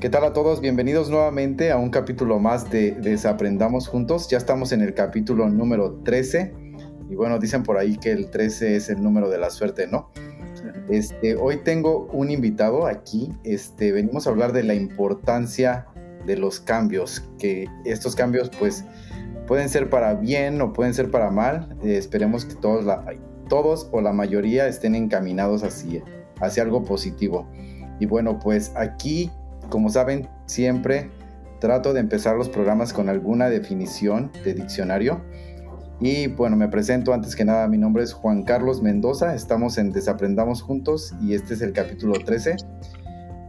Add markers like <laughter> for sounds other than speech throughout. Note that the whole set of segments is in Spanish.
¿Qué tal a todos? Bienvenidos nuevamente a un capítulo más de Desaprendamos Juntos. Ya estamos en el capítulo número 13 y bueno, dicen por ahí que el 13 es el número de la suerte, ¿no? Este, hoy tengo un invitado aquí. Este, venimos a hablar de la importancia de los cambios, que estos cambios pues pueden ser para bien o pueden ser para mal. Eh, esperemos que todos, la, todos o la mayoría estén encaminados hacia, hacia algo positivo. Y bueno, pues aquí como saben, siempre trato de empezar los programas con alguna definición de diccionario. Y bueno, me presento antes que nada, mi nombre es Juan Carlos Mendoza, estamos en Desaprendamos Juntos y este es el capítulo 13.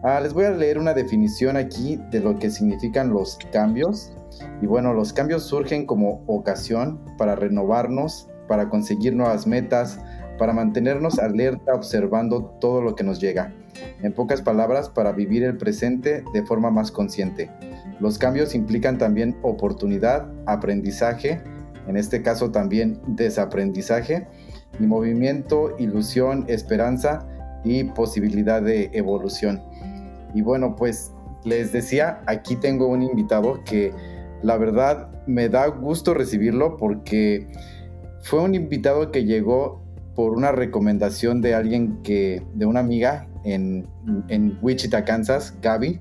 Ah, les voy a leer una definición aquí de lo que significan los cambios. Y bueno, los cambios surgen como ocasión para renovarnos, para conseguir nuevas metas, para mantenernos alerta observando todo lo que nos llega. En pocas palabras, para vivir el presente de forma más consciente. Los cambios implican también oportunidad, aprendizaje, en este caso también desaprendizaje, y movimiento, ilusión, esperanza y posibilidad de evolución. Y bueno, pues les decía, aquí tengo un invitado que la verdad me da gusto recibirlo porque fue un invitado que llegó por una recomendación de alguien que, de una amiga en, Wichita, Kansas, Gaby,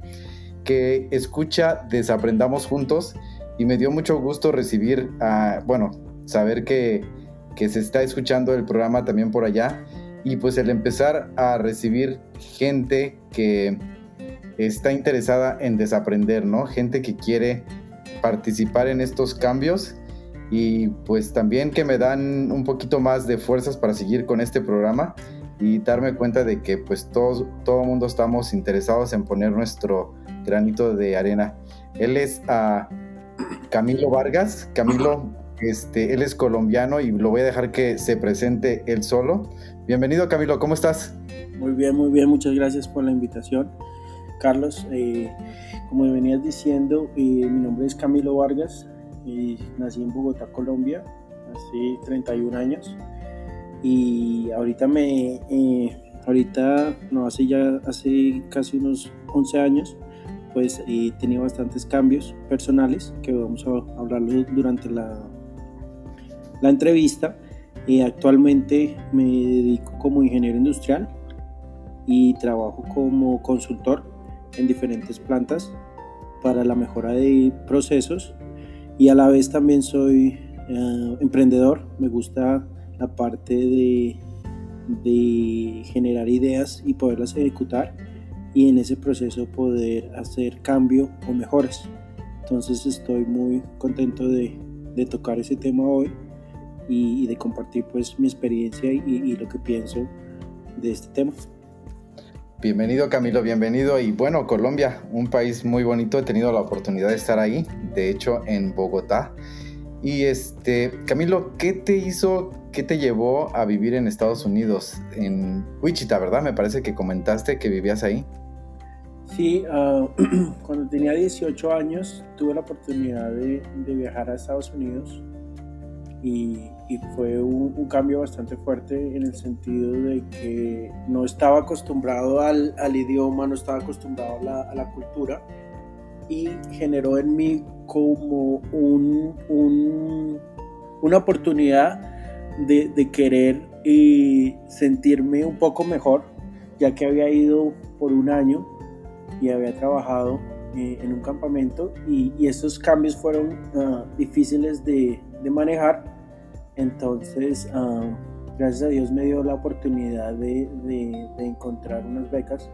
que escucha Desaprendamos Juntos y me dio mucho gusto recibir, bueno, saber que, que se está escuchando el programa también por allá y pues el empezar a recibir gente que está interesada en desaprender, ¿no? Gente que quiere participar en estos cambios y pues también que me dan un poquito más de fuerzas para seguir con este programa y darme cuenta de que pues todos, todo el mundo estamos interesados en poner nuestro granito de arena. Él es uh, Camilo Vargas. Camilo, este, él es colombiano y lo voy a dejar que se presente él solo. Bienvenido Camilo, ¿cómo estás? Muy bien, muy bien, muchas gracias por la invitación. Carlos, eh, como venías diciendo, eh, mi nombre es Camilo Vargas, y nací en Bogotá, Colombia, hace 31 años y ahorita me, eh, ahorita, no, hace ya, hace casi unos 11 años, pues he tenido bastantes cambios personales que vamos a hablar durante la, la entrevista. y actualmente me dedico como ingeniero industrial y trabajo como consultor en diferentes plantas para la mejora de procesos y a la vez también soy eh, emprendedor, me gusta la parte de, de generar ideas y poderlas ejecutar y en ese proceso poder hacer cambio o mejoras. Entonces estoy muy contento de, de tocar ese tema hoy y, de compartir pues mi experiencia y, y lo que pienso de este tema. Bienvenido Camilo, bienvenido. Y bueno, Colombia, un país muy bonito, he tenido la oportunidad de estar ahí, de hecho en Bogotá. Y este, Camilo, ¿qué te hizo, qué te llevó a vivir en Estados Unidos? En Wichita, ¿verdad? Me parece que comentaste que vivías ahí. Sí, ah, <clears throat> cuando tenía 18 años tuve la oportunidad de, viajar a Estados Unidos y, fue un, cambio bastante fuerte en el sentido de que no estaba acostumbrado al, al idioma, no estaba acostumbrado a la, a la, cultura y generó en mí como un, un, una oportunidad de, de querer y sentirme un poco mejor, ya que había ido por un año y había trabajado eh, en un campamento y, y estos cambios fueron uh, difíciles de, de manejar. Entonces, ah, gracias a Dios me dio la oportunidad de, de, encontrar unas becas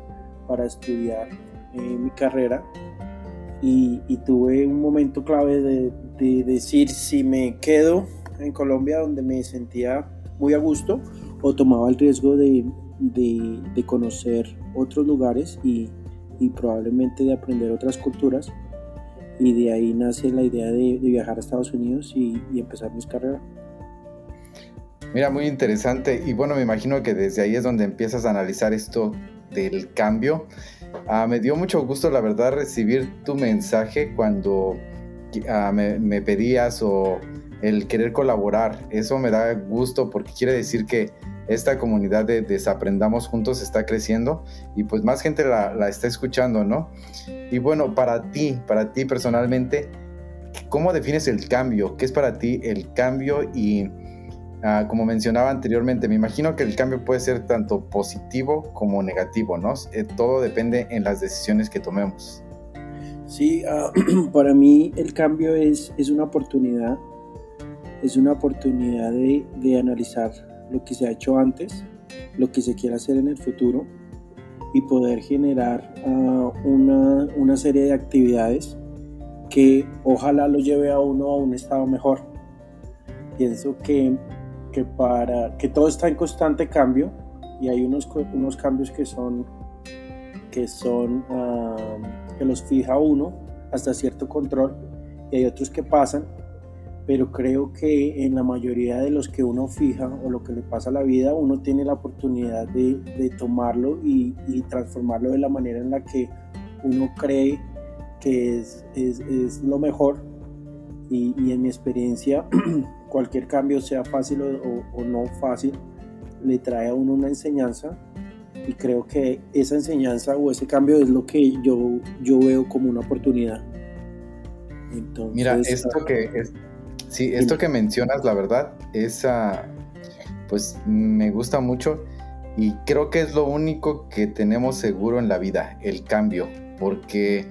para estudiar eh, mi carrera y, y, tuve un momento clave de, de, decir si me quedo en Colombia donde me sentía muy a gusto o tomaba el riesgo de, de conocer otros lugares y, y probablemente de aprender otras culturas y de ahí nace la idea de, viajar a Estados Unidos y, empezar mis carreras. Mira, muy interesante. Y bueno, me imagino que desde ahí es donde empiezas a analizar esto del cambio. Ah, me dio mucho gusto, la verdad, recibir tu mensaje cuando ah, me, pedías o el querer colaborar. Eso me da gusto porque quiere decir que esta comunidad de Desaprendamos Juntos está creciendo y pues más gente la, la está escuchando, ¿no? Y bueno, para ti, para ti personalmente, ¿cómo defines el cambio? ¿Qué es para ti el cambio? Y como mencionaba anteriormente, me imagino que el cambio puede ser tanto positivo como negativo, ¿no? Eh, todo depende en las decisiones que tomemos. Sí, ah, <clears throat> para mí el cambio es, es una oportunidad, es una oportunidad de, de analizar lo que se ha hecho antes, lo que se quiere hacer en el futuro y poder generar ah, una, una, serie de actividades que ojalá lo lleve a uno a un estado mejor. Pienso que, que, para, que todo está en constante cambio y hay unos, unos cambios que son, que, son ah, que los fija uno hasta cierto control y hay otros que pasan pero creo que en la mayoría de los que uno fija o lo que le pasa a la vida, uno tiene la oportunidad de, de tomarlo y, y, transformarlo de la manera en la que uno cree que es, es, es lo mejor. Y, y, en mi experiencia, <clears throat> cualquier cambio, sea fácil o, o, no fácil, le trae a uno una enseñanza. Y creo que esa enseñanza o ese cambio es lo que yo, yo veo como una oportunidad. Entonces, Mira, esto que es, Sí, esto que mencionas, la verdad, es, pues me gusta mucho y creo que es lo único que tenemos seguro en la vida, el cambio, porque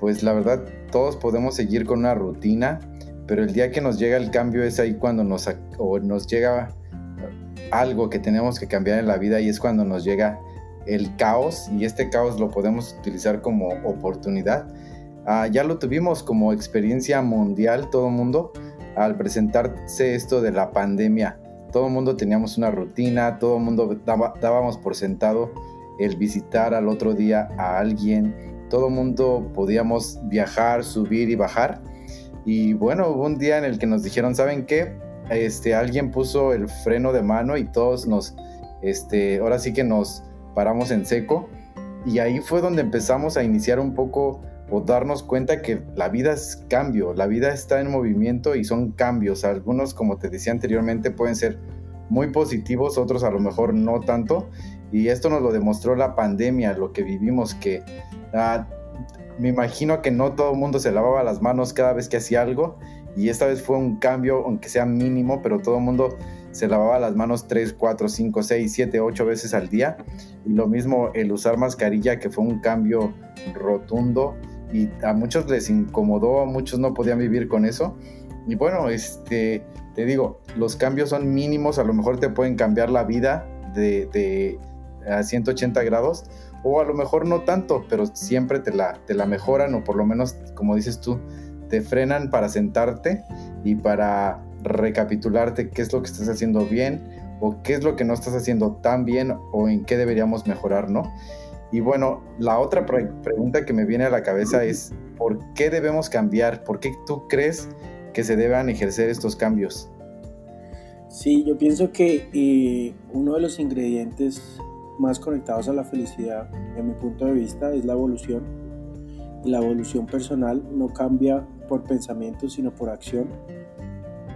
pues la verdad todos podemos seguir con una rutina, pero el día que nos llega el cambio es ahí cuando nos, nos llega algo que tenemos que cambiar en la vida y es cuando nos llega el caos y este caos lo podemos utilizar como oportunidad. Ah, ya lo tuvimos como experiencia mundial todo el mundo al presentarse esto de la pandemia, todo el mundo teníamos una rutina, todo el mundo dábamos por sentado el visitar al otro día a alguien, todo el mundo podíamos viajar, subir y bajar. Y bueno, hubo un día en el que nos dijeron, ¿saben qué? Este, alguien puso el freno de mano y todos nos, este, ahora sí que nos paramos en seco. Y ahí fue donde empezamos a iniciar un poco o darnos cuenta que la vida es cambio, la vida está en movimiento y son cambios. Algunos, como te decía anteriormente, pueden ser muy positivos, otros a lo mejor no tanto. Y esto nos lo demostró la pandemia, lo que vivimos, que ah, me imagino que no todo el mundo se lavaba las manos cada vez que hacía algo. Y esta vez fue un cambio, aunque sea mínimo, pero todo el mundo se lavaba las manos 3, 4, 5, 6, 7, 8 veces al día. Y lo mismo el usar mascarilla, que fue un cambio rotundo y a muchos les incomodó, a muchos no podían vivir con eso. Y bueno, este, te digo, los cambios son mínimos, a lo mejor te pueden cambiar la vida de, de a 180 grados, o a lo mejor no tanto, pero siempre te la, te la mejoran, o por lo menos, como dices tú, te frenan para sentarte y para recapitularte qué es lo que estás haciendo bien, o qué es lo que no estás haciendo tan bien, o en qué deberíamos mejorar, ¿no? Y bueno, la otra pregunta que me viene a la cabeza es, ¿por qué debemos cambiar? ¿Por qué tú crees que se deban ejercer estos cambios? Sí, yo pienso que eh, uno de los ingredientes más conectados a la felicidad, en mi punto de vista, es la evolución. La evolución personal no cambia por pensamiento, sino por acción.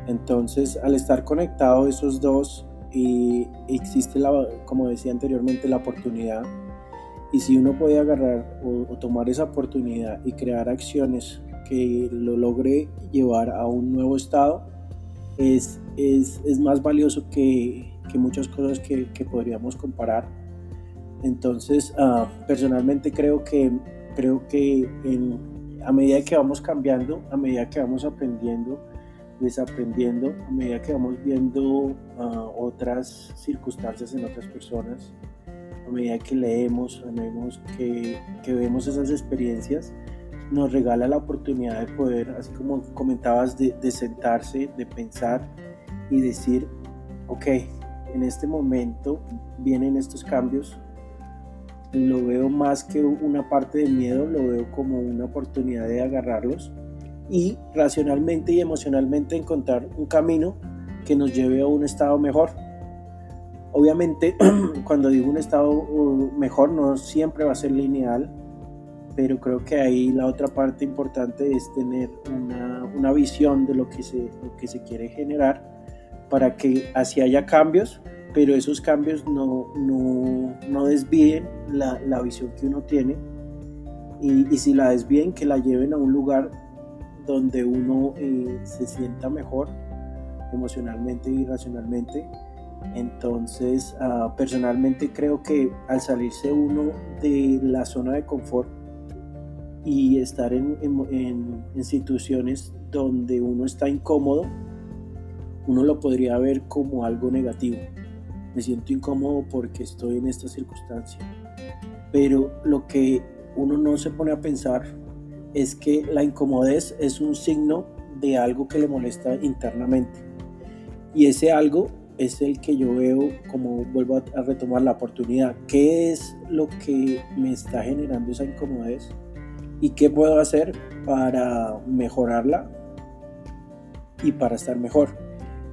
Entonces, al estar conectados esos dos, y existe, la, como decía anteriormente, la oportunidad y si uno puede agarrar o, tomar esa oportunidad y crear acciones que lo logre llevar a un nuevo estado, es, es, es más valioso que, que muchas cosas que, que, podríamos comparar. Entonces, uh, personalmente creo que, creo que a medida que vamos cambiando, a medida que vamos aprendiendo, desaprendiendo, a medida que vamos viendo uh, otras circunstancias en otras personas, a medida que leemos, a que, vemos esas experiencias, nos regala la oportunidad de poder, así como comentabas, de, de, sentarse, de pensar y decir, ok, en este momento vienen estos cambios, lo veo más que una parte de miedo, lo veo como una oportunidad de agarrarlos y racionalmente y emocionalmente encontrar un camino que nos lleve a un estado mejor. Obviamente, <clears throat> cuando digo un estado uh, mejor, no siempre va a ser lineal, pero creo que ahí la otra parte importante es tener una, visión de lo que, se, lo que se quiere generar para que así haya cambios, pero esos cambios no, no, no desvíen la, la, visión que uno tiene y, y, si la desvíen que la lleven a un lugar donde uno eh, se sienta mejor emocionalmente y racionalmente. Entonces, uh, personalmente creo que al salirse uno de la zona de confort y estar en, en, en, instituciones donde uno está incómodo, uno lo podría ver como algo negativo. Me siento incómodo porque estoy en esta circunstancia. Pero lo que uno no se pone a pensar es que la incomodez es un signo de algo que le molesta internamente. Y ese algo es el que yo veo como vuelvo a retomar la oportunidad. ¿Qué es lo que me está generando esa incomodez? ¿Y qué puedo hacer para mejorarla y para estar mejor?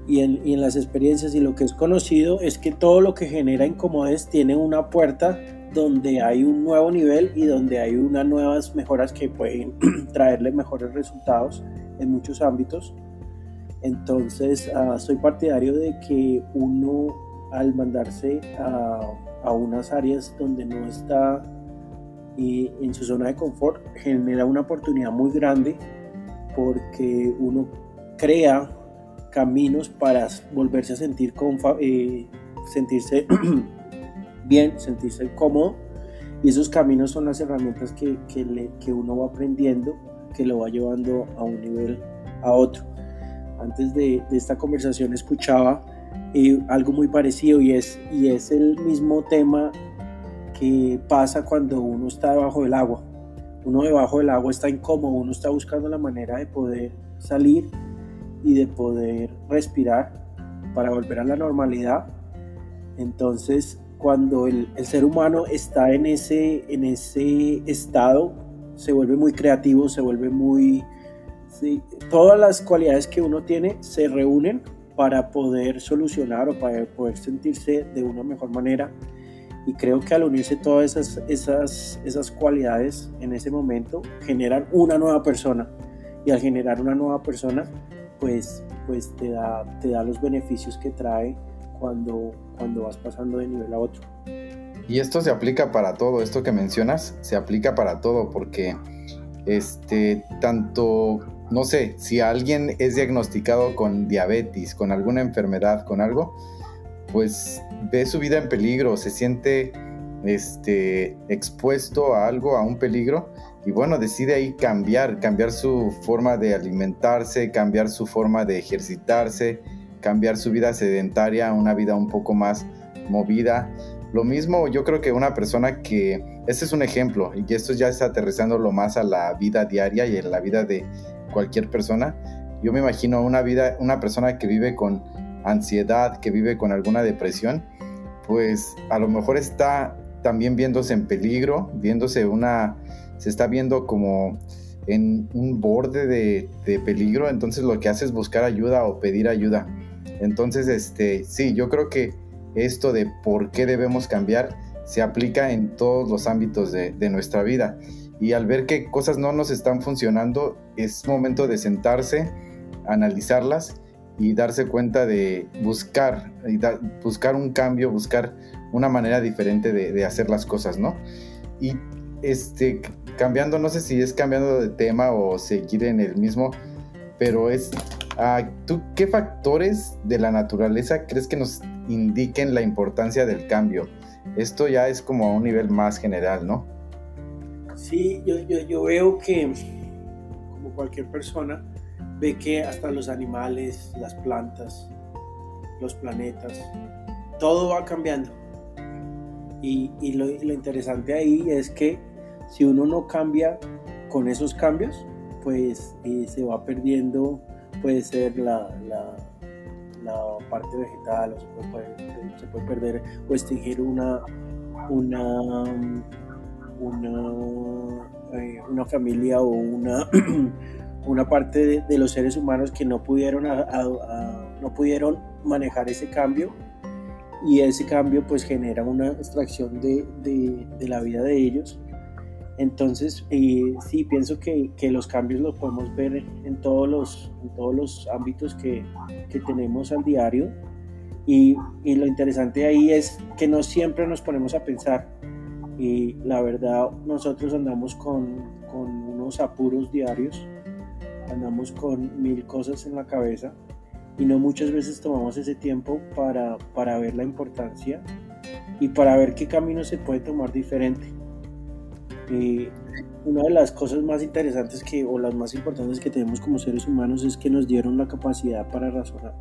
Y en, y en las experiencias y lo que es conocido es que todo lo que genera incomodez tiene una puerta donde hay un nuevo nivel y donde hay unas nuevas mejoras que pueden <clears throat> traerle mejores resultados en muchos ámbitos. Entonces, uh, soy partidario de que uno al mandarse a, a unas áreas donde no está y en su zona de confort genera una oportunidad muy grande porque uno crea caminos para volverse a sentir eh, sentirse <clears throat> bien, sentirse cómodo. Y esos caminos son las herramientas que, que, le, que uno va aprendiendo, que lo va llevando a un nivel a otro. Antes de, de esta conversación escuchaba eh, algo muy parecido y es, y es el mismo tema que pasa cuando uno está debajo del agua. Uno debajo del agua está incómodo, uno está buscando la manera de poder salir y de poder respirar para volver a la normalidad. Entonces cuando el, el, ser humano está en ese, en ese estado, se vuelve muy creativo, se vuelve muy... Todas las cualidades que uno tiene se reúnen para poder solucionar o para poder sentirse de una mejor manera. Y creo que al unirse todas esas, esas, esas cualidades en ese momento, generan una nueva persona. Y al generar una nueva persona, pues, pues te, da, te da los beneficios que trae cuando, cuando vas pasando de nivel a otro. Y esto se aplica para todo, esto que mencionas, se aplica para todo, porque este, tanto, no sé, si alguien es diagnosticado con diabetes, con alguna enfermedad, con algo, pues ve su vida en peligro, se siente este, expuesto a algo, a un peligro, y bueno, decide ahí cambiar, cambiar su forma de alimentarse, cambiar su forma de ejercitarse, cambiar su vida sedentaria a una vida un poco más movida. Lo mismo yo creo que una persona que, este es un ejemplo, y esto ya está aterrizándolo más a la vida diaria y en la vida de cualquier persona. Yo me imagino una vida, una persona que vive con ansiedad, que vive con alguna depresión, pues a lo mejor está también viéndose en peligro, viéndose una, se está viendo como en un borde de, de peligro, entonces lo que hace es buscar ayuda o pedir ayuda. Entonces, este, sí, yo creo que esto de por qué debemos cambiar se aplica en todos los ámbitos de, nuestra vida. Y al ver que cosas no nos están funcionando, es momento de sentarse, analizarlas y darse cuenta de buscar, buscar un cambio, buscar una manera diferente de, hacer las cosas, ¿no? Y este, cambiando, no sé si es cambiando de tema o seguir en el mismo, pero es Ah, ¿Tú qué factores de la naturaleza crees que nos indiquen la importancia del cambio? Esto ya es como a un nivel más general, ¿no? Sí, yo, yo, yo veo que, como cualquier persona, ve que hasta los animales, las plantas, los planetas, todo va cambiando. Y, y lo, lo, interesante ahí es que si uno no cambia con esos cambios, pues eh, se va perdiendo puede ser la, la, parte vegetal, o se puede, perder o extinguir una, una, una, eh, una familia o una, <clears throat> una parte de, los seres humanos que no pudieron, no pudieron manejar ese cambio. Y ese cambio pues genera una extracción de, de la vida de ellos entonces, eh, sí, pienso que, los cambios los podemos ver en todos los, en todos los ámbitos que, que tenemos al diario Y, y, lo interesante ahí es que no siempre nos ponemos a pensar. Y la verdad, nosotros andamos con, con unos apuros diarios, andamos con mil cosas en la cabeza y no muchas veces tomamos ese tiempo para, para ver la importancia y para ver qué camino se puede tomar diferente. Una de las cosas más interesantes que, o las más importantes que tenemos como seres humanos es que nos dieron la capacidad para razonar.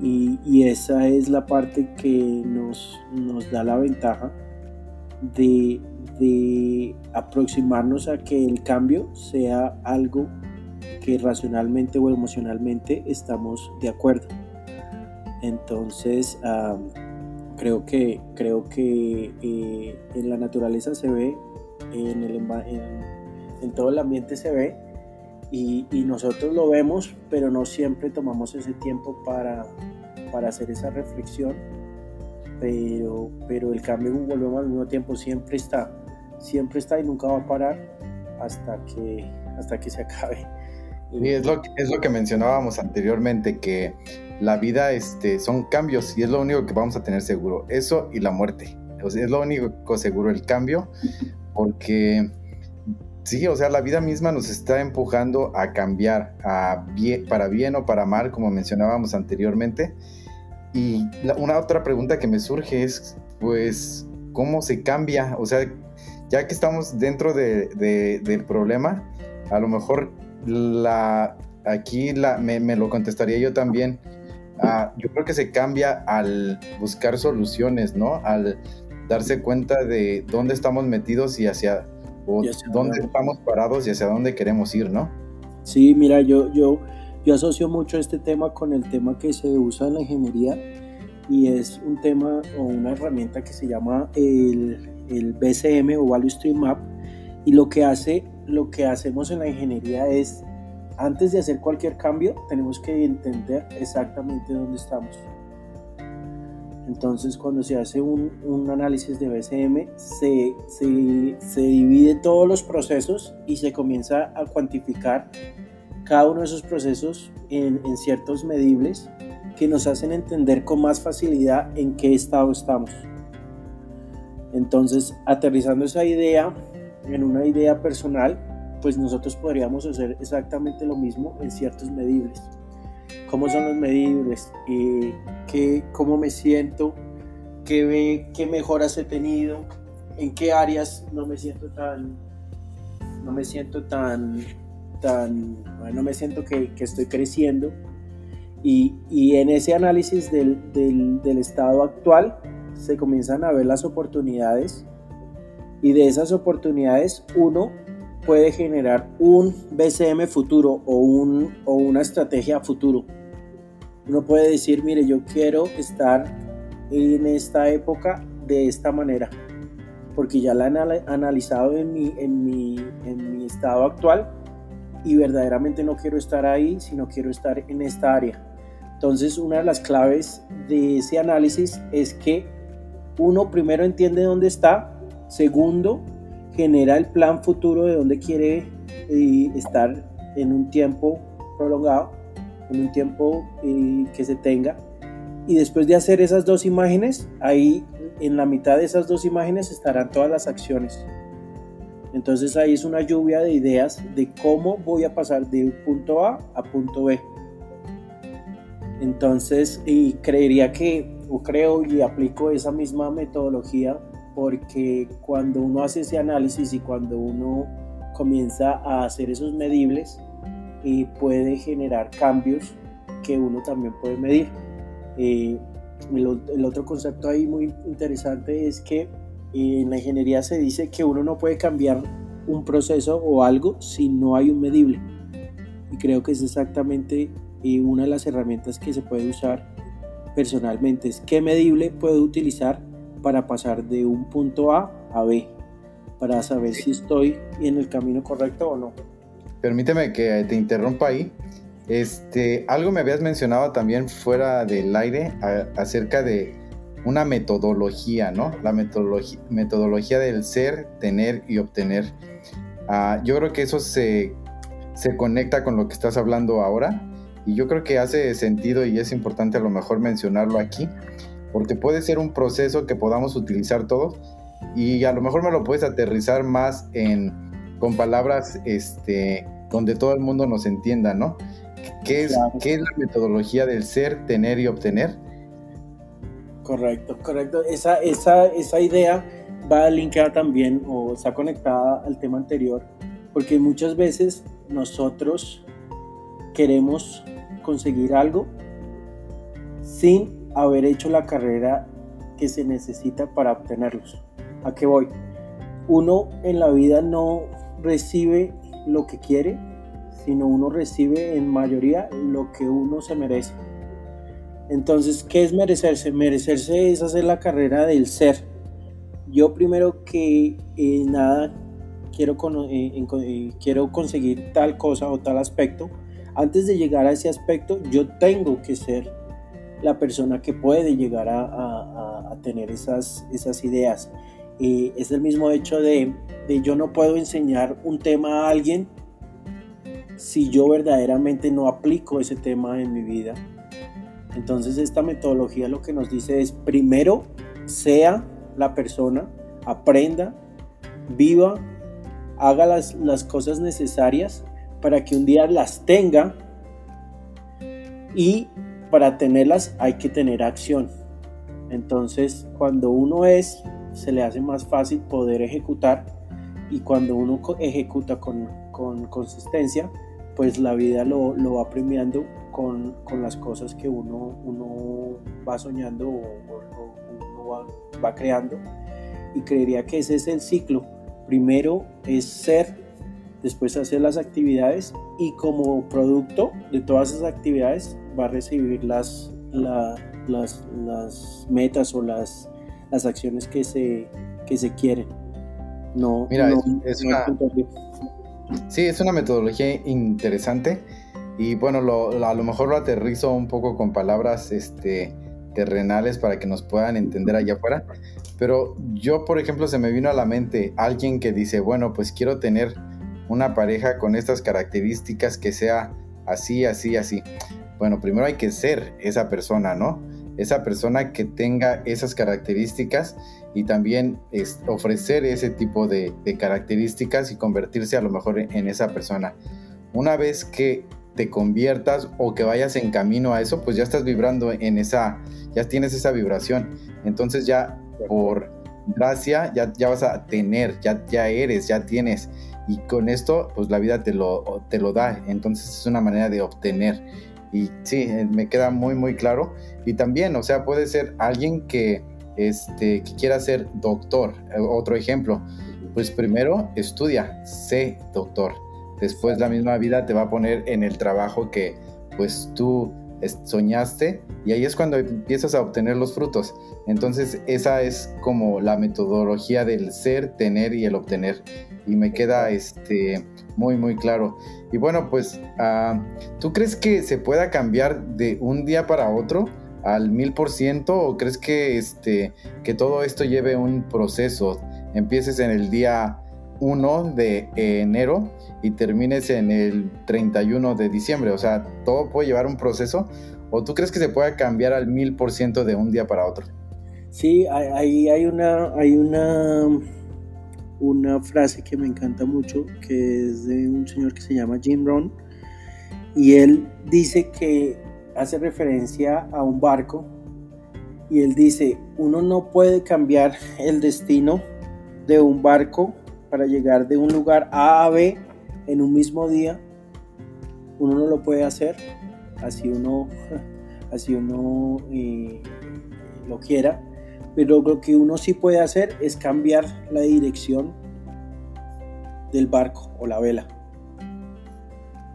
Y, y esa es la parte que nos, nos da la ventaja de, de aproximarnos a que el cambio sea algo que racionalmente o emocionalmente estamos de acuerdo. Entonces, creo que, creo que eh, en la naturaleza se ve, en, el, en, todo el ambiente se ve, y, nosotros lo vemos, pero no siempre tomamos ese tiempo para, para hacer esa reflexión. Pero, pero el cambio, volvemos al mismo tiempo, siempre está, siempre está y nunca va a parar hasta que, hasta que se acabe. Y es lo, es lo que mencionábamos anteriormente, que la vida este, son cambios y es lo único que vamos a tener seguro. Eso y la muerte. es lo único seguro, el cambio, porque sí, o sea, la vida misma nos está empujando a cambiar, a bien, para bien o para mal, como mencionábamos anteriormente. Y una otra pregunta que me surge es, pues, ¿cómo se cambia? O sea, ya que estamos dentro de, del problema, a lo mejor la, aquí la, me, lo contestaría yo también. Ah, yo creo que se cambia al buscar soluciones, ¿no? Al darse cuenta de dónde estamos metidos y hacia, dónde estamos parados y hacia dónde queremos ir, ¿no? Sí, mira, yo, yo, yo asocio mucho este tema con el tema que se usa en la ingeniería y es un tema o una herramienta que se llama el, el BCM o Value Stream Map y lo que hace lo que hacemos en la ingeniería es, antes de hacer cualquier cambio, tenemos que entender exactamente dónde estamos. Entonces, cuando se hace un, un análisis de BCM, se, se, se, divide todos los procesos y se comienza a cuantificar cada uno de esos procesos en, en ciertos medibles que nos hacen entender con más facilidad en qué estado estamos. Entonces, aterrizando esa idea, en una idea personal, pues nosotros podríamos hacer exactamente lo mismo en ciertos medibles. ¿Cómo son los medibles? Eh, ¿qué, ¿Cómo me siento? ¿Qué, ¿Qué mejoras he tenido? ¿En qué áreas no me siento tan, no me siento tan, tan, no me siento que, que estoy creciendo? Y, y, en ese análisis del, del, del estado actual se comienzan a ver las oportunidades y de esas oportunidades uno puede generar un BCM futuro o, un, o una estrategia futuro. Uno puede decir, mire, yo quiero estar en esta época de esta manera, porque ya la he analizado en mi, en, mi, en mi estado actual y verdaderamente no quiero estar ahí, sino quiero estar en esta área. Entonces, una de las claves de ese análisis es que uno primero entiende dónde está Segundo, genera el plan futuro de dónde quiere eh, estar en un tiempo prolongado, en un tiempo eh, que se tenga. Y después de hacer esas dos imágenes, ahí en la mitad de esas dos imágenes estarán todas las acciones. Entonces ahí es una lluvia de ideas de cómo voy a pasar de punto A a punto B. Entonces, y creería que, o creo y aplico esa misma metodología porque cuando uno hace ese análisis y cuando uno comienza a hacer esos medibles, y puede generar cambios que uno también puede medir. Eh, el, otro concepto ahí muy interesante es que eh, en la ingeniería se dice que uno no puede cambiar un proceso o algo si no hay un medible. Y creo que es exactamente eh, una de las herramientas que se puede usar personalmente. Es qué medible puedo utilizar para pasar de un punto A a B, para saber si estoy en el camino correcto o no. Permíteme que te interrumpa ahí. Este, algo me habías mencionado también fuera del aire acerca de una metodología, ¿no? La metodología, metodología del ser, tener y obtener. Ah, yo creo que eso se, se conecta con lo que estás hablando ahora Y yo creo que hace sentido y es importante a lo mejor mencionarlo aquí, porque puede ser un proceso que podamos utilizar todos y a lo mejor me lo puedes aterrizar más en con palabras este donde todo el mundo nos entienda, ¿no? ¿Qué es, ¿qué es la metodología del ser, tener y obtener? Correcto, correcto. Esa, esa, esa idea va linkada también o está conectada al tema anterior, porque muchas veces nosotros queremos conseguir algo sin haber hecho la carrera que se necesita para obtenerlos. ¿A qué voy? Uno en la vida no recibe lo que quiere, sino uno recibe en mayoría lo que uno se merece. Entonces, ¿qué es merecerse? Merecerse es hacer la carrera del ser. Yo primero que eh, nada quiero, eh, eh, quiero conseguir tal cosa o tal aspecto, antes de llegar a ese aspecto, yo tengo que ser la persona que puede llegar a, tener esas, ideas es el mismo hecho de, de yo no puedo enseñar un tema a alguien si yo verdaderamente no aplico ese tema en mi vida. Entonces esta metodología lo que nos dice es primero sea la persona, aprenda, viva, haga las, las cosas necesarias para que un día las tenga y para tenerlas hay que tener acción. Entonces cuando uno es se le hace más fácil poder ejecutar y cuando uno ejecuta con, consistencia, pues la vida lo, va premiando con, las cosas que uno, uno va soñando o, uno va, creando. Y creería que ese es el ciclo. Primero es ser, después hacer las actividades y como producto de todas esas actividades va a recibir las, las, las metas o las las acciones que se, que se quieren. No, Mira, es, una, sí, es una metodología interesante y bueno, a lo mejor lo aterrizo un poco con palabras este, terrenales para que nos puedan entender allá afuera. Pero yo, por ejemplo, se me vino a la mente alguien que dice, bueno, pues quiero tener una pareja con estas características que sea así, así, así. Bueno, primero hay que ser esa persona, ¿no? esa persona que tenga esas características y también ofrecer ese tipo de, características y convertirse a lo mejor en, esa persona. Una vez que te conviertas o que vayas en camino a eso, pues ya estás vibrando en esa, ya tienes esa vibración. Entonces ya por gracia ya, ya vas a tener, ya, ya eres, ya tienes. Y con esto, pues la vida te lo, te lo da. Entonces es una manera de obtener. Y sí, eh, me queda muy, muy claro. Y también, o sea, puede ser alguien que, este, que quiera ser doctor. Eh, otro ejemplo, pues primero estudia, sé doctor. Después la misma vida te va a poner en el trabajo que pues tú soñaste y ahí es cuando empiezas a obtener los frutos. Entonces esa es como la metodología del ser, tener y el obtener. Y me queda este, muy, muy claro. Y bueno, pues, ah, ¿tú crees que se pueda cambiar de un día para otro al mil por ciento o crees que, este, que todo esto lleve un proceso? Empieces en el día 1 de enero y termines en el 31 de diciembre. O sea, todo puede llevar un proceso. ¿O tú crees que se pueda cambiar al mil por ciento de un día para otro? Sí, hay, hay, una, hay una una frase que me encanta mucho, que es de un señor que se llama Jim Rohn, y él dice que hace referencia a un barco, y él dice, uno no puede cambiar el destino de un barco para llegar de un lugar A a B en un mismo día, uno no lo puede hacer, así uno, <laughs> así uno eh, lo quiera, pero lo que uno sí puede hacer es cambiar la dirección del barco o la vela.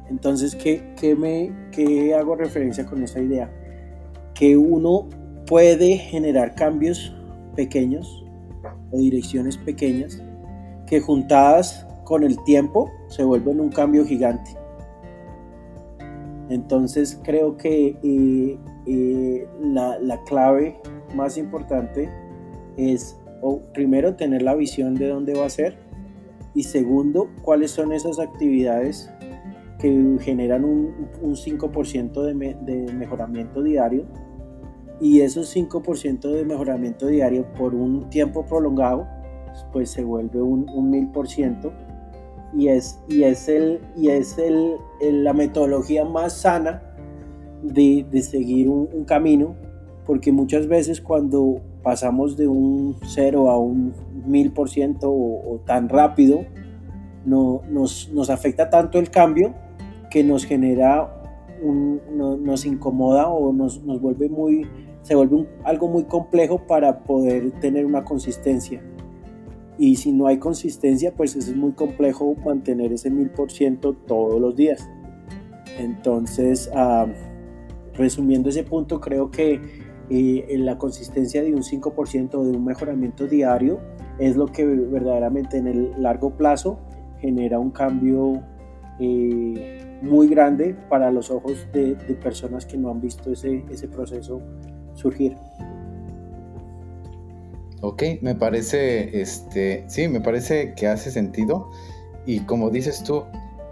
Entonces, ¿qué, qué me, qué hago referencia con esa idea? Que uno puede generar cambios pequeños o direcciones pequeñas que juntadas con el tiempo se vuelven un cambio gigante. Entonces creo que eh, eh, la, la clave más importante es o primero tener la visión de dónde va a ser y segundo cuáles son esas actividades que generan un, 5% de, de, mejoramiento diario y esos 5% de mejoramiento diario por un tiempo prolongado pues se vuelve un, un 1000% y es, y es, el, y es el, la metodología más sana de, de seguir un, un, camino porque muchas veces cuando pasamos de un 0 a un 1000% o, o tan rápido no, nos, nos afecta tanto el cambio que nos genera, un, nos incomoda o nos, nos vuelve muy, se vuelve algo muy complejo para poder tener una consistencia. Y si no hay consistencia, pues es muy complejo mantener ese mil por ciento todos los días. Entonces, ah, resumiendo ese punto, creo que eh, la consistencia de un 5% de un mejoramiento diario es lo que verdaderamente en el largo plazo genera un cambio eh, muy grande para los ojos de, personas que no han visto ese, ese proceso surgir. Ok, me parece, este, sí, me parece que hace sentido. Y como dices tú,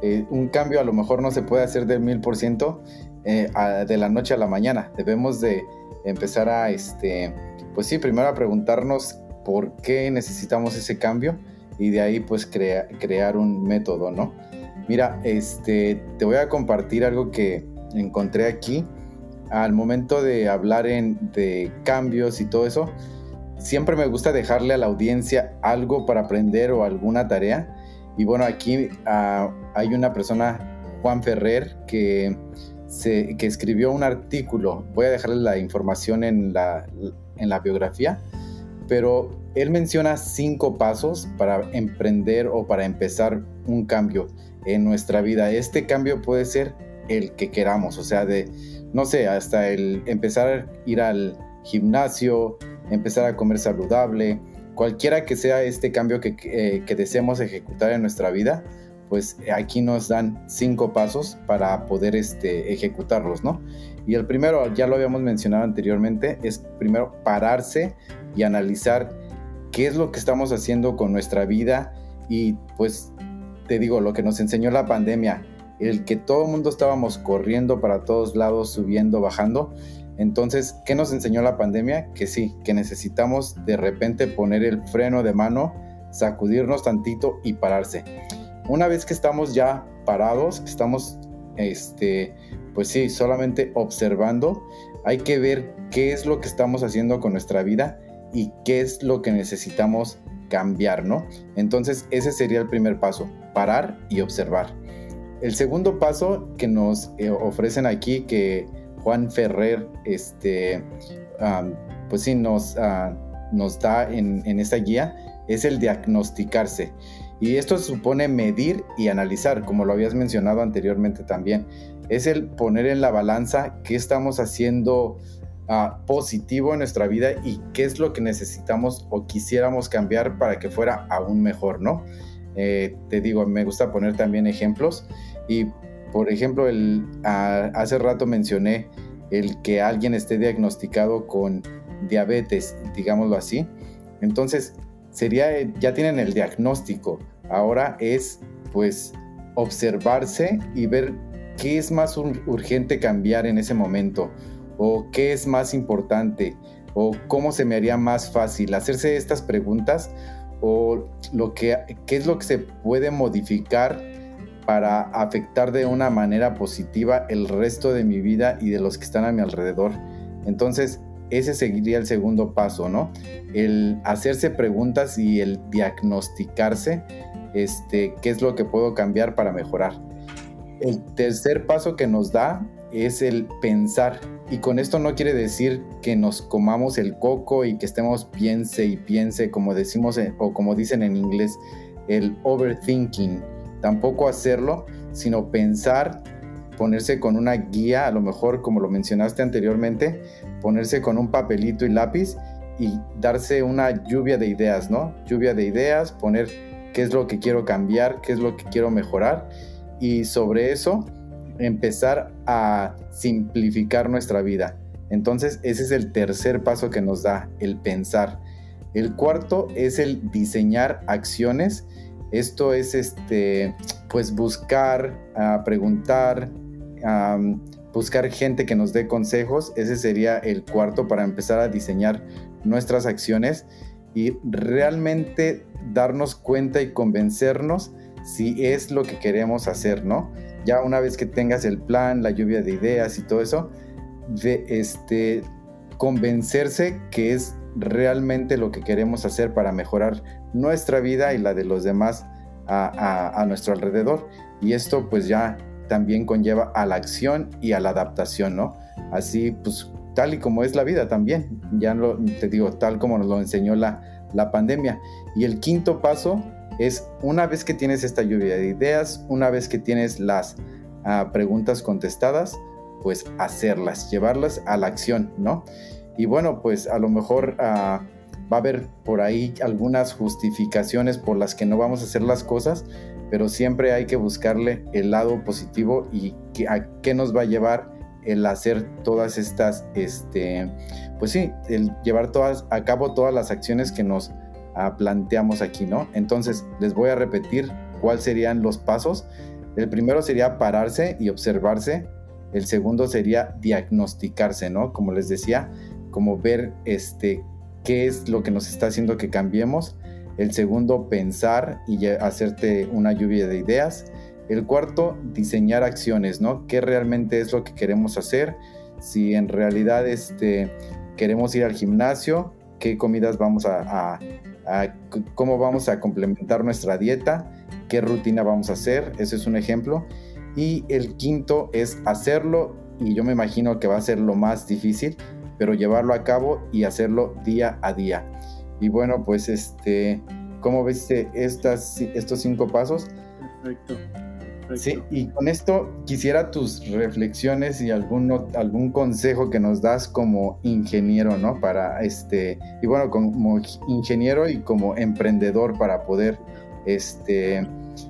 eh, un cambio a lo mejor no se puede hacer del mil por ciento eh, de la noche a la mañana. Debemos de empezar a, este, pues sí, primero a preguntarnos por qué necesitamos ese cambio y de ahí pues crear un método, ¿no? Mira, este, te voy a compartir algo que encontré aquí. Al momento de hablar en, de cambios y todo eso, siempre me gusta dejarle a la audiencia algo para aprender o alguna tarea. Y bueno, aquí ah, hay una persona, Juan Ferrer, que, se, que escribió un artículo. Voy a dejarle la información en la, en la biografía. Pero él menciona cinco pasos para emprender o para empezar un cambio en nuestra vida. Este cambio puede ser el que queramos, o sea, de, no sé, hasta el empezar a ir al gimnasio, empezar a comer saludable, cualquiera que sea este cambio que, que, deseemos ejecutar en nuestra vida, pues aquí nos dan cinco pasos para poder este, ejecutarlos, ¿no? Y el primero, ya lo habíamos mencionado anteriormente, es primero pararse y analizar qué es lo que estamos haciendo con nuestra vida y pues te digo, lo que nos enseñó la pandemia, el que todo el mundo estábamos corriendo para todos lados, subiendo, bajando. Entonces, ¿qué nos enseñó la pandemia? Que sí, que necesitamos de repente poner el freno de mano, sacudirnos tantito y pararse. Una vez que estamos ya parados, estamos, este, pues sí, solamente observando, hay que ver qué es lo que estamos haciendo con nuestra vida y qué es lo que necesitamos cambiar, ¿no? Entonces ese sería el primer paso, parar y observar. El segundo paso que nos eh, ofrecen aquí, que Juan Ferrer, este, pues sí, nos, ah, nos da en, en esta guía, es el diagnosticarse. Y esto supone medir y analizar, como lo habías mencionado anteriormente también. Es el poner en la balanza qué estamos haciendo positivo en nuestra vida y qué es lo que necesitamos o quisiéramos cambiar para que fuera aún mejor, ¿no? Eh, te digo, me gusta poner también ejemplos y, por ejemplo, hace rato mencioné el que alguien esté diagnosticado con diabetes, digámoslo así. Entonces, sería, ya tienen el diagnóstico. Ahora es, pues, observarse y ver qué es más urgente cambiar en ese momento o qué es más importante o cómo se me haría más fácil hacerse estas preguntas o lo que qué es lo que se puede modificar para afectar de una manera positiva el resto de mi vida y de los que están a mi alrededor. Entonces, ese seguiría el segundo paso, ¿no? El hacerse preguntas y el diagnosticarse, este, qué es lo que puedo cambiar para mejorar. El tercer paso que nos da es el pensar. Y con esto no quiere decir que nos comamos el coco y que estemos piense y piense, como decimos o como dicen en inglés, el overthinking. Tampoco hacerlo, sino pensar, ponerse con una guía, a lo mejor como lo mencionaste anteriormente, ponerse con un papelito y lápiz y darse una lluvia de ideas, ¿no? Lluvia de ideas, poner qué es lo que quiero cambiar, qué es lo que quiero mejorar y sobre eso empezar a simplificar nuestra vida. Entonces ese es el tercer paso que nos da, el pensar. El cuarto es el diseñar acciones. Esto es este, pues buscar, uh, preguntar, buscar gente que nos dé consejos. Ese sería el cuarto para empezar a diseñar nuestras acciones y realmente darnos cuenta y convencernos si es lo que queremos hacer, ¿no? Ya una vez que tengas el plan, la lluvia de ideas y todo eso, de este, convencerse que es realmente lo que queremos hacer para mejorar nuestra vida y la de los demás a, a nuestro alrededor. Y esto pues ya también conlleva a la acción y a la adaptación, ¿no? Así pues tal y como es la vida también, ya lo, te digo, tal como nos lo enseñó la, la pandemia. Y el quinto paso es una vez que tienes esta lluvia de ideas, una vez que tienes las uh, preguntas contestadas, pues hacerlas, llevarlas a la acción, ¿no? Y bueno, pues a lo mejor uh, va a haber por ahí algunas justificaciones por las que no vamos a hacer las cosas, pero siempre hay que buscarle el lado positivo y a qué nos va a llevar el hacer todas estas, este, pues sí, el llevar todas a cabo todas las acciones que nos ah, planteamos aquí, ¿no? Entonces, les voy a repetir cuáles serían los pasos. El primero sería pararse y observarse. El segundo sería diagnosticarse, ¿no? Como les decía, como ver este, qué es lo que nos está haciendo que cambiemos. El segundo, pensar y hacerte una lluvia de ideas. El cuarto, diseñar acciones, ¿no? ¿Qué realmente es lo que queremos hacer? Si en realidad este, queremos ir al gimnasio, qué comidas vamos a, cómo vamos a complementar nuestra dieta, qué rutina vamos a hacer, ese es un ejemplo. Y el quinto es hacerlo, y yo me imagino que va a ser lo más difícil, pero llevarlo a cabo y hacerlo día a día. Y bueno, pues este, ¿cómo ves estas, estos cinco pasos? Perfecto. Sí, y con esto quisiera tus reflexiones y algún, algún consejo que nos das como ingeniero, ¿no? Para este, y bueno, como ingeniero y como emprendedor para poder, este,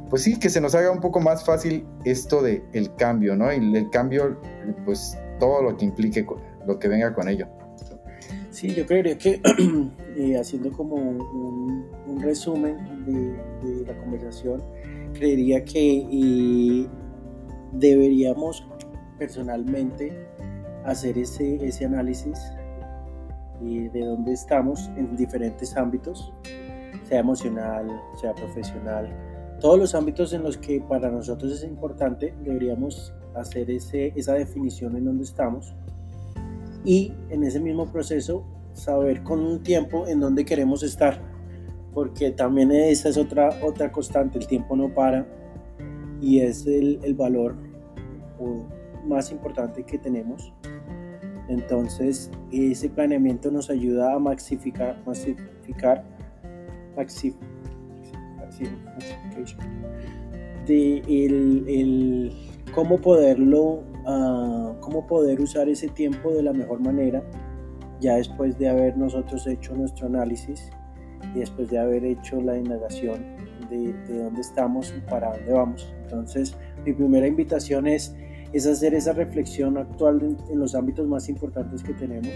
pues sí, que se nos haga un poco más fácil esto de el cambio, ¿no? Y el cambio, pues todo lo que implique, lo que venga con ello. Sí, yo creería que <clears throat> eh, haciendo como un, resumen de, la conversación, creería que deberíamos personalmente hacer ese, ese análisis de dónde estamos en diferentes ámbitos, sea emocional, sea profesional, todos los ámbitos en los que para nosotros es importante, deberíamos hacer ese, esa definición en dónde estamos y en ese mismo proceso saber con un tiempo en dónde queremos estar porque también esa es otra, otra constante, el tiempo no para y es el, el valor más importante que tenemos. Entonces, ese planeamiento nos ayuda a maxificar, maxificar, de el, el, cómo poderlo, uh, cómo poder usar ese tiempo de la mejor manera, ya después de haber nosotros hecho nuestro análisis y después de haber hecho la indagación de, de dónde estamos y para dónde vamos. Entonces, mi primera invitación es, es hacer esa reflexión actual en, en los ámbitos más importantes que tenemos,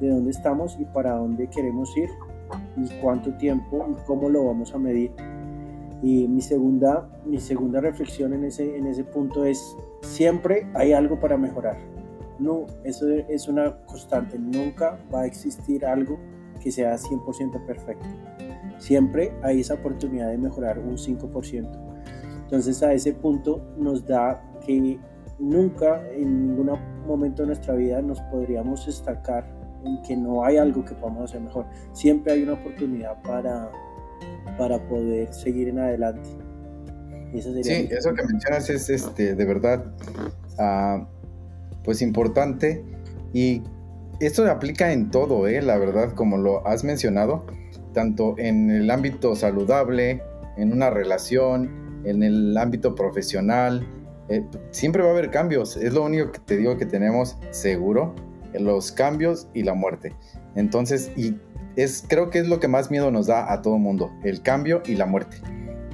de dónde estamos y para dónde queremos ir y cuánto tiempo y cómo lo vamos a medir. Y mi segunda, mi segunda reflexión en ese, en ese punto es, siempre hay algo para mejorar. No, eso es una constante, nunca va a existir algo que sea 100% perfecto. Siempre hay esa oportunidad de mejorar un 5%. Entonces a ese punto nos da que nunca en ningún momento de nuestra vida nos podríamos destacar en que no hay algo que podamos hacer mejor. Siempre hay una oportunidad para, para poder seguir en adelante. Eso sí, eso que mencionas es este, de verdad uh, pues importante y esto aplica en todo, ¿eh? la verdad, como lo has mencionado, tanto en el ámbito saludable, en una relación, en el ámbito profesional. Eh, siempre va a haber cambios, es lo único que te digo que tenemos seguro, los cambios y la muerte. Entonces, y es, creo que es lo que más miedo nos da a todo mundo, el cambio y la muerte.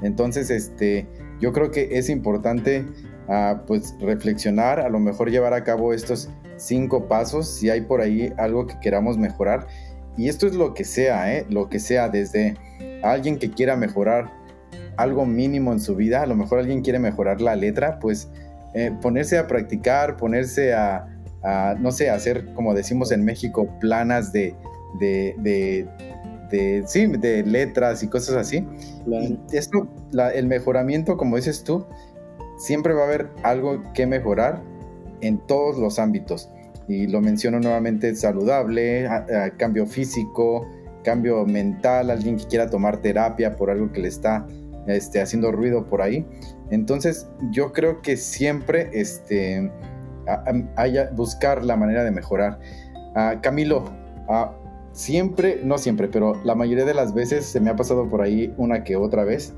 Entonces, este, yo creo que es importante ah, pues reflexionar, a lo mejor llevar a cabo estos cinco pasos, si hay por ahí algo que queramos mejorar. Y esto es lo que sea, ¿eh? lo que sea, desde alguien que quiera mejorar algo mínimo en su vida, a lo mejor alguien quiere mejorar la letra, pues eh, ponerse a practicar, ponerse a, no sé, hacer, como decimos en México, planas de, de, de, sí, de letras y cosas así. Y esto, el mejoramiento, como dices tú, siempre va a haber algo que mejorar en todos los ámbitos. Y lo menciono nuevamente, saludable, cambio físico, cambio mental, alguien que quiera tomar terapia por algo que le está este, haciendo ruido por ahí. Entonces yo creo que siempre este, haya, buscar la manera de mejorar. Ah, Camilo, ah, siempre, no siempre, pero la mayoría de las veces se me ha pasado por ahí una que otra vez.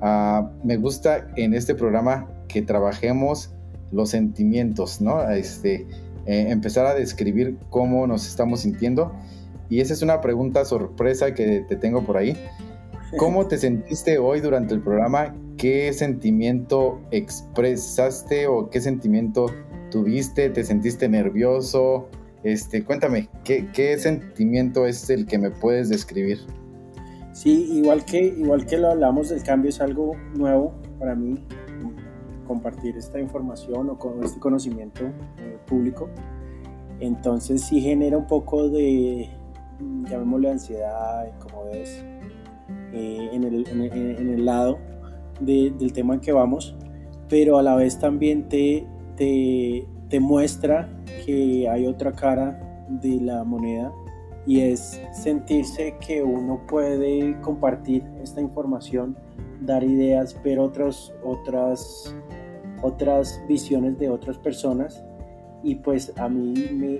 Ah, me gusta en este programa que trabajemos los sentimientos, ¿no? Este, eh, empezar a describir cómo nos estamos sintiendo. Y esa es una pregunta sorpresa que te tengo por ahí. ¿Cómo te sentiste hoy durante el programa? ¿Qué sentimiento expresaste o qué sentimiento tuviste? ¿Te sentiste nervioso? Este, cuéntame, ¿qué, ¿qué, sentimiento es el que me puedes describir? Sí, igual que, igual que lo hablamos del cambio, es algo nuevo para mí compartir esta información o con este conocimiento eh, público. Entonces sí genera un poco de, llamémosle ansiedad, como ves, eh, en, el, en, el, lado del tema en que vamos, pero a la vez también te, te, te muestra que hay otra cara de la moneda y es sentirse que uno puede compartir esta información, dar ideas, ver otras, otras, otras visiones de otras personas. Y pues a mí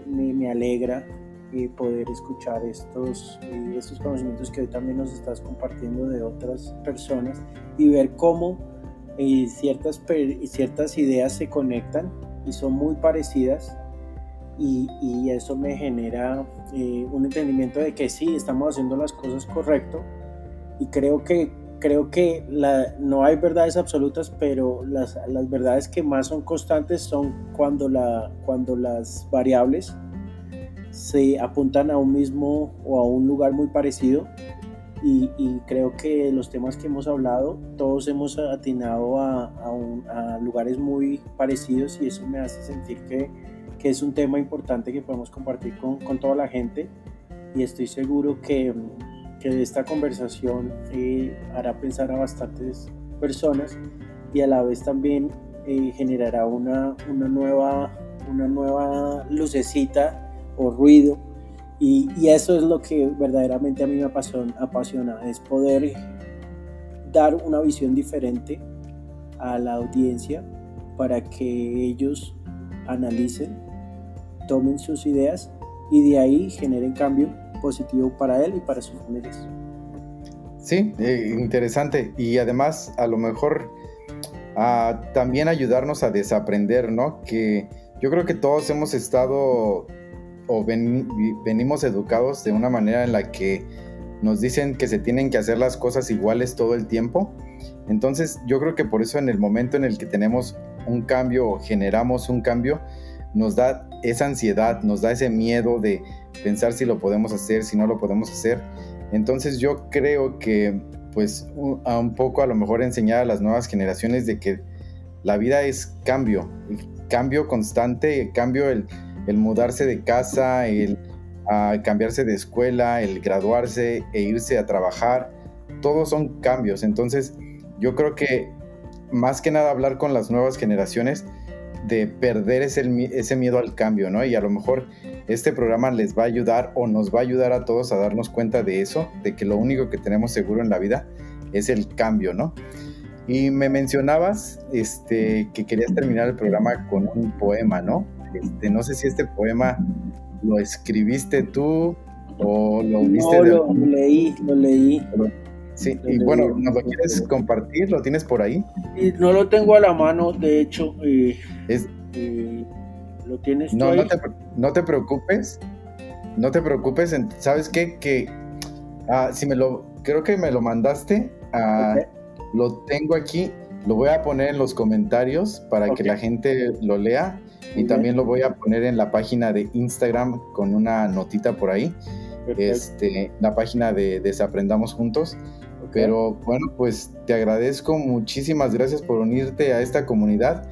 me, me, alegra eh, poder escuchar estos, eh, estos conocimientos que hoy también nos estás compartiendo de otras personas y ver cómo eh, ciertas, ciertas ideas se conectan y son muy parecidas y, eso me genera eh, un entendimiento de que sí, estamos haciendo las cosas correcto y creo que, creo que la, no hay verdades absolutas, pero las, las, verdades que más son constantes son cuando, la, cuando las variables se apuntan a un mismo o a un lugar muy parecido y, creo que los temas que hemos hablado, todos hemos atinado a, a, lugares muy parecidos y eso me hace sentir que, que, es un tema importante que podemos compartir con, con toda la gente. Y estoy seguro que, que esta conversación eh, hará pensar a bastantes personas y a la vez también eh, generará una, una, nueva, una nueva lucecita o ruido y, eso es lo que verdaderamente a mí me apasiona, es poder dar una visión diferente a la audiencia para que ellos analicen, tomen sus ideas y de ahí generen cambio positivo para él y para sus familias. Sí, eh, interesante. Y además, a lo mejor ah, también ayudarnos a desaprender, ¿no? Que yo creo que todos hemos estado venimos educados de una manera en la que nos dicen que se tienen que hacer las cosas iguales todo el tiempo. Entonces yo creo que por eso en el momento en el que tenemos un cambio o generamos un cambio, nos da esa ansiedad, nos da ese miedo de pensar si lo podemos hacer, si no lo podemos hacer. Entonces yo creo que pues a un poco a lo mejor enseñar a las nuevas generaciones de que la vida es cambio, cambio constante, cambio el el mudarse de casa, el cambiarse de escuela, el graduarse e irse a trabajar, todos son cambios. Entonces, yo creo que más que nada hablar con las nuevas generaciones de perder ese, ese miedo al cambio, ¿no? Y a lo mejor este programa les va a ayudar o nos va a ayudar a todos a darnos cuenta de eso, de que lo único que tenemos seguro en la vida es el cambio, ¿no? Y me mencionabas este, que querías terminar el programa con un poema, ¿no? Este, no sé si este poema lo escribiste tú o lo viste. No, lo, leí, lo leí. Sí, y bueno, ¿nos lo quieres compartir? ¿Lo tienes por ahí? no lo tengo a la mano, de hecho. Eh, eh, ¿Lo tienes no, No te, no te preocupes. No te preocupes. ¿Sabes qué? Que ah, si me lo. Creo que me lo mandaste. Ah, lo tengo aquí. Lo voy a poner en los comentarios para que la gente lo lea y también lo voy a poner en la página de Instagram con una notita por ahí. Este, la página de Desaprendamos Juntos. Pero bueno, pues te agradezco, muchísimas gracias por unirte a esta comunidad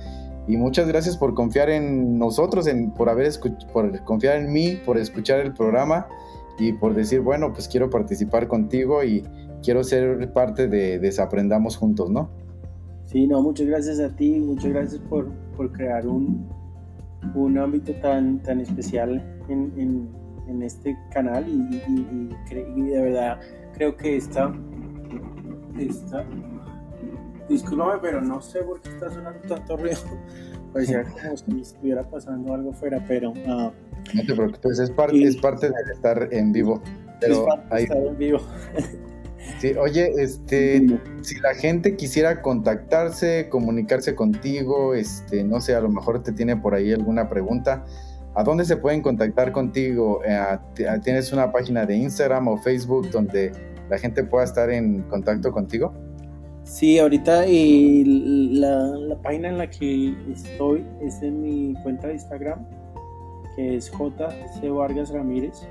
y muchas gracias por confiar en nosotros, en, por, haber por confiar en mí, por escuchar el programa y por decir, bueno, pues quiero participar contigo y quiero ser parte de Desaprendamos Juntos, ¿no? Sí, no, muchas gracias a ti, muchas gracias por, por crear un, un ámbito tan, tan especial en, en, en este canal y, y, de verdad creo que esta, esta discúlpame, pero no sé por qué está sonando tanto ruido. <laughs> Parecía <laughs> como si estuviera pasando algo fuera, pero... Uh, no te preocupes, es parte, es parte de estar en vivo. Pero es parte de estar en vivo. <laughs> Sí, oye, este, si la gente quisiera contactarse, comunicarse contigo, este, no sé, a lo mejor te tiene por ahí alguna pregunta, ¿a dónde se pueden contactar contigo? Eh, ¿Tienes una página de Instagram o Facebook donde la gente pueda estar en contacto contigo? Sí, ahorita la, la, página en la que estoy es en mi cuenta de Instagram, que es JC Vargas Ramírez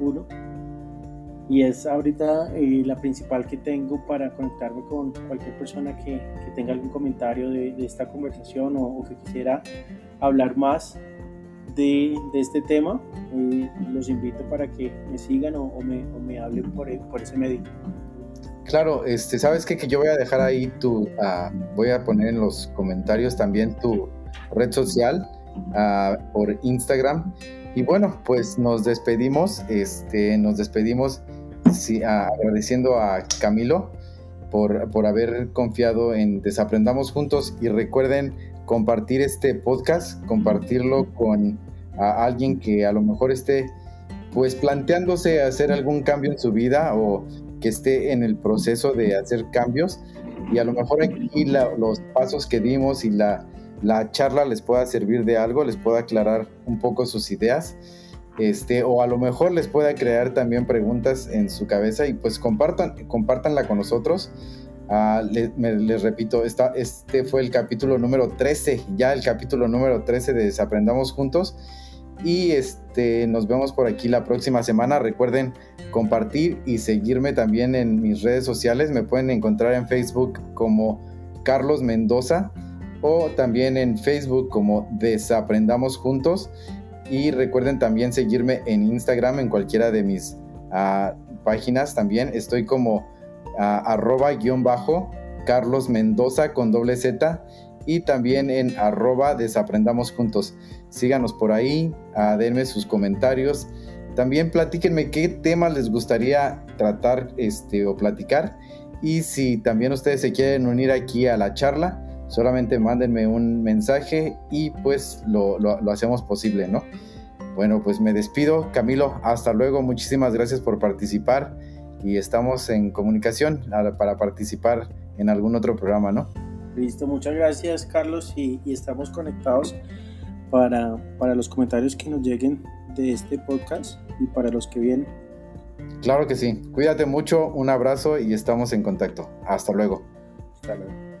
1 y es ahorita eh, la principal que tengo para conectarme con cualquier persona que, que tenga algún comentario de, de esta conversación o, que quisiera hablar más de, de este tema. Eh, los invito para que me sigan o, me, o me, hablen por, por, ese medio. Claro, este, sabes qué? que yo voy a dejar ahí tu, uh, voy a poner en los comentarios también tu red social uh, por Instagram. Y bueno, pues nos despedimos, este, nos despedimos sí, agradeciendo a Camilo por, por haber confiado en Desaprendamos Juntos y recuerden compartir este podcast, compartirlo con alguien que a lo mejor esté pues planteándose hacer algún cambio en su vida o que esté en el proceso de hacer cambios. Y a lo mejor aquí los pasos que dimos y la, la charla les pueda servir de algo, les pueda aclarar un poco sus ideas este, o a lo mejor les pueda crear también preguntas en su cabeza y pues compartan, compartanla con nosotros. Ah, les, repito, este fue el capítulo número 13, ya el capítulo número 13 de Desaprendamos Juntos. Y este, nos vemos por aquí la próxima semana. Recuerden compartir y seguirme también en mis redes sociales. Me pueden encontrar en Facebook como Carlos Mendoza o también en Facebook como Desaprendamos Juntos. Y recuerden también seguirme en Instagram, en cualquiera de mis ah, páginas también. Estoy como uh, arroba guion bajo Carlos Mendoza con doble Z y también en arroba desaprendamos juntos. Síganos por ahí, uh, denme sus comentarios. También platíquenme qué temas les gustaría tratar este, o platicar. Y si también ustedes se quieren unir aquí a la charla, solamente mándenme un mensaje y pues lo, hacemos posible, ¿no? Bueno, pues me despido, Camilo, hasta luego, muchísimas gracias por participar y estamos en comunicación para participar en algún otro programa, ¿no? Listo, muchas gracias Carlos y, estamos conectados para, para los comentarios que nos lleguen de este podcast y para los que vienen. Claro que sí, cuídate mucho, un abrazo y estamos en contacto. Hasta luego. Hasta luego.